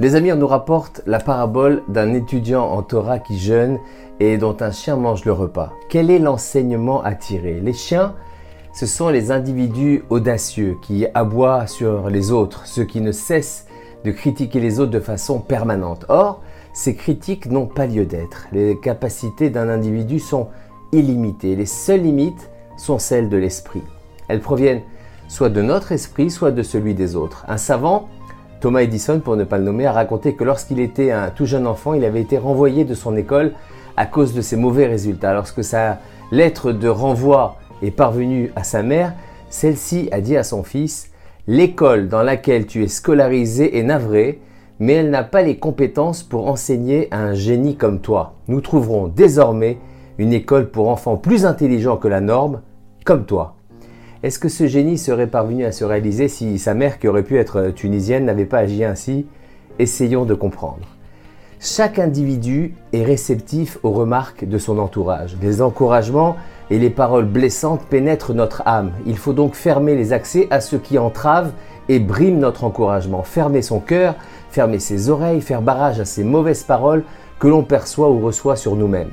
Les amis, on nous rapporte la parabole d'un étudiant en Torah qui jeûne et dont un chien mange le repas. Quel est l'enseignement à tirer? Les chiens, ce sont les individus audacieux qui aboient sur les autres, ceux qui ne cessent de critiquer les autres de façon permanente. Or, ces critiques n'ont pas lieu d'être. Les capacités d'un individu sont illimitées. Les seules limites sont celles de l'esprit. Elles proviennent soit de notre esprit, soit de celui des autres. Un savant Thomas Edison, pour ne pas le nommer, a raconté que lorsqu'il était un tout jeune enfant, il avait été renvoyé de son école à cause de ses mauvais résultats. Lorsque sa lettre de renvoi est parvenue à sa mère, celle-ci a dit à son fils L'école dans laquelle tu es scolarisé est navrée, mais elle n'a pas les compétences pour enseigner à un génie comme toi. Nous trouverons désormais une école pour enfants plus intelligents que la norme, comme toi. Est-ce que ce génie serait parvenu à se réaliser si sa mère, qui aurait pu être tunisienne, n'avait pas agi ainsi? Essayons de comprendre. Chaque individu est réceptif aux remarques de son entourage. Les encouragements et les paroles blessantes pénètrent notre âme. Il faut donc fermer les accès à ce qui entrave et brime notre encouragement. Fermer son cœur, fermer ses oreilles, faire barrage à ces mauvaises paroles que l'on perçoit ou reçoit sur nous-mêmes.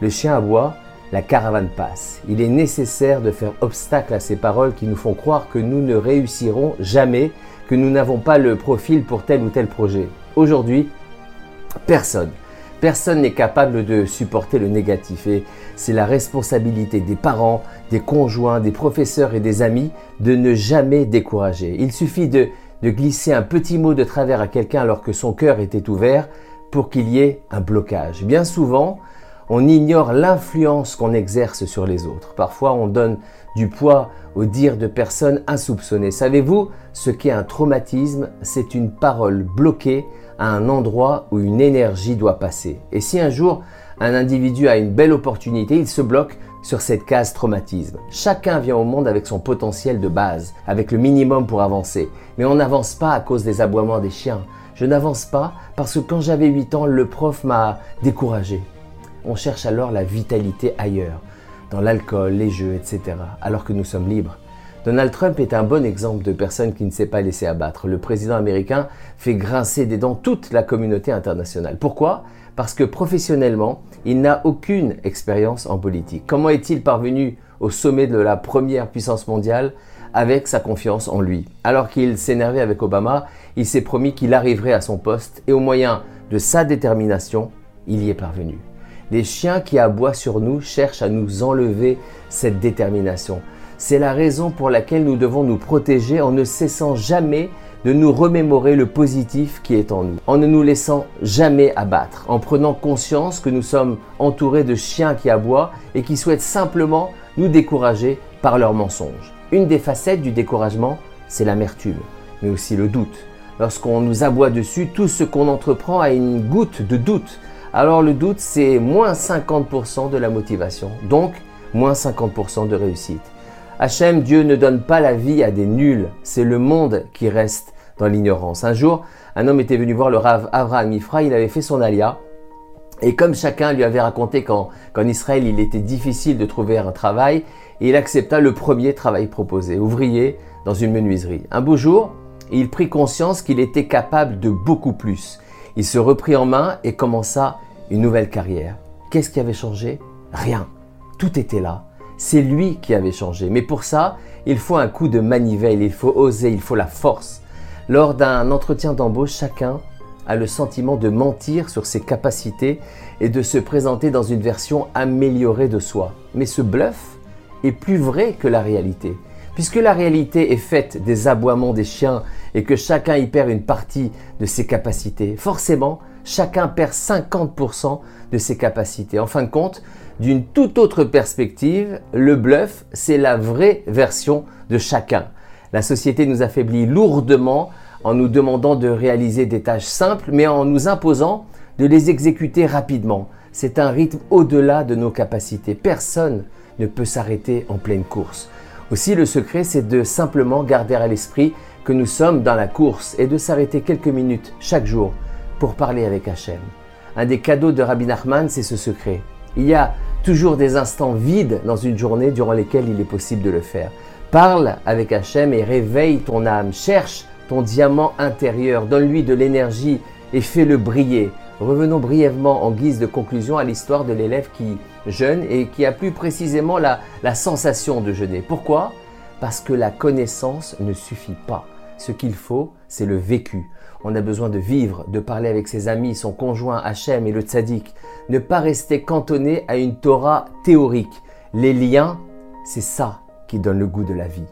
Le chien aboie la caravane passe. Il est nécessaire de faire obstacle à ces paroles qui nous font croire que nous ne réussirons jamais, que nous n'avons pas le profil pour tel ou tel projet. Aujourd'hui, personne, personne n'est capable de supporter le négatif et c'est la responsabilité des parents, des conjoints, des professeurs et des amis de ne jamais décourager. Il suffit de, de glisser un petit mot de travers à quelqu'un alors que son cœur était ouvert pour qu'il y ait un blocage. Bien souvent, on ignore l'influence qu'on exerce sur les autres. Parfois, on donne du poids aux dires de personnes insoupçonnées. Savez-vous ce qu'est un traumatisme? C'est une parole bloquée à un endroit où une énergie doit passer. Et si un jour un individu a une belle opportunité, il se bloque sur cette case traumatisme. Chacun vient au monde avec son potentiel de base, avec le minimum pour avancer. Mais on n'avance pas à cause des aboiements des chiens. Je n'avance pas parce que quand j'avais 8 ans, le prof m'a découragé. On cherche alors la vitalité ailleurs, dans l'alcool, les jeux, etc., alors que nous sommes libres. Donald Trump est un bon exemple de personne qui ne s'est pas laissé abattre. Le président américain fait grincer des dents toute la communauté internationale. Pourquoi? Parce que professionnellement, il n'a aucune expérience en politique. Comment est-il parvenu au sommet de la première puissance mondiale avec sa confiance en lui? Alors qu'il s'énervait avec Obama, il s'est promis qu'il arriverait à son poste et au moyen de sa détermination, il y est parvenu. Les chiens qui aboient sur nous cherchent à nous enlever cette détermination. C'est la raison pour laquelle nous devons nous protéger en ne cessant jamais de nous remémorer le positif qui est en nous, en ne nous laissant jamais abattre, en prenant conscience que nous sommes entourés de chiens qui aboient et qui souhaitent simplement nous décourager par leurs mensonges. Une des facettes du découragement, c'est l'amertume, mais aussi le doute. Lorsqu'on nous aboie dessus, tout ce qu'on entreprend a une goutte de doute alors le doute, c'est moins 50% de la motivation, donc moins 50% de réussite. Hachem, Dieu ne donne pas la vie à des nuls, c'est le monde qui reste dans l'ignorance. Un jour, un homme était venu voir le Rav Avraham Ifra, il avait fait son alia, et comme chacun lui avait raconté qu'en Israël il était difficile de trouver un travail, il accepta le premier travail proposé, ouvrier dans une menuiserie. Un beau jour, il prit conscience qu'il était capable de beaucoup plus. Il se reprit en main et commença une nouvelle carrière. Qu'est-ce qui avait changé? Rien. Tout était là. C'est lui qui avait changé. Mais pour ça, il faut un coup de manivelle, il faut oser, il faut la force. Lors d'un entretien d'embauche, chacun a le sentiment de mentir sur ses capacités et de se présenter dans une version améliorée de soi. Mais ce bluff est plus vrai que la réalité. Puisque la réalité est faite des aboiements des chiens et que chacun y perd une partie de ses capacités, forcément, chacun perd 50% de ses capacités. En fin de compte, d'une toute autre perspective, le bluff, c'est la vraie version de chacun. La société nous affaiblit lourdement en nous demandant de réaliser des tâches simples, mais en nous imposant de les exécuter rapidement. C'est un rythme au-delà de nos capacités. Personne ne peut s'arrêter en pleine course. Aussi, le secret, c'est de simplement garder à l'esprit que nous sommes dans la course et de s'arrêter quelques minutes chaque jour pour parler avec Hachem. Un des cadeaux de Rabbi Nachman, c'est ce secret. Il y a toujours des instants vides dans une journée durant lesquels il est possible de le faire. Parle avec Hachem et réveille ton âme. Cherche ton diamant intérieur, donne-lui de l'énergie et fais-le briller. Revenons brièvement en guise de conclusion à l'histoire de l'élève qui jeûne et qui a plus précisément la, la sensation de jeûner. Pourquoi? Parce que la connaissance ne suffit pas. Ce qu'il faut, c'est le vécu. On a besoin de vivre, de parler avec ses amis, son conjoint Hachem et le tzaddik. Ne pas rester cantonné à une Torah théorique. Les liens, c'est ça qui donne le goût de la vie.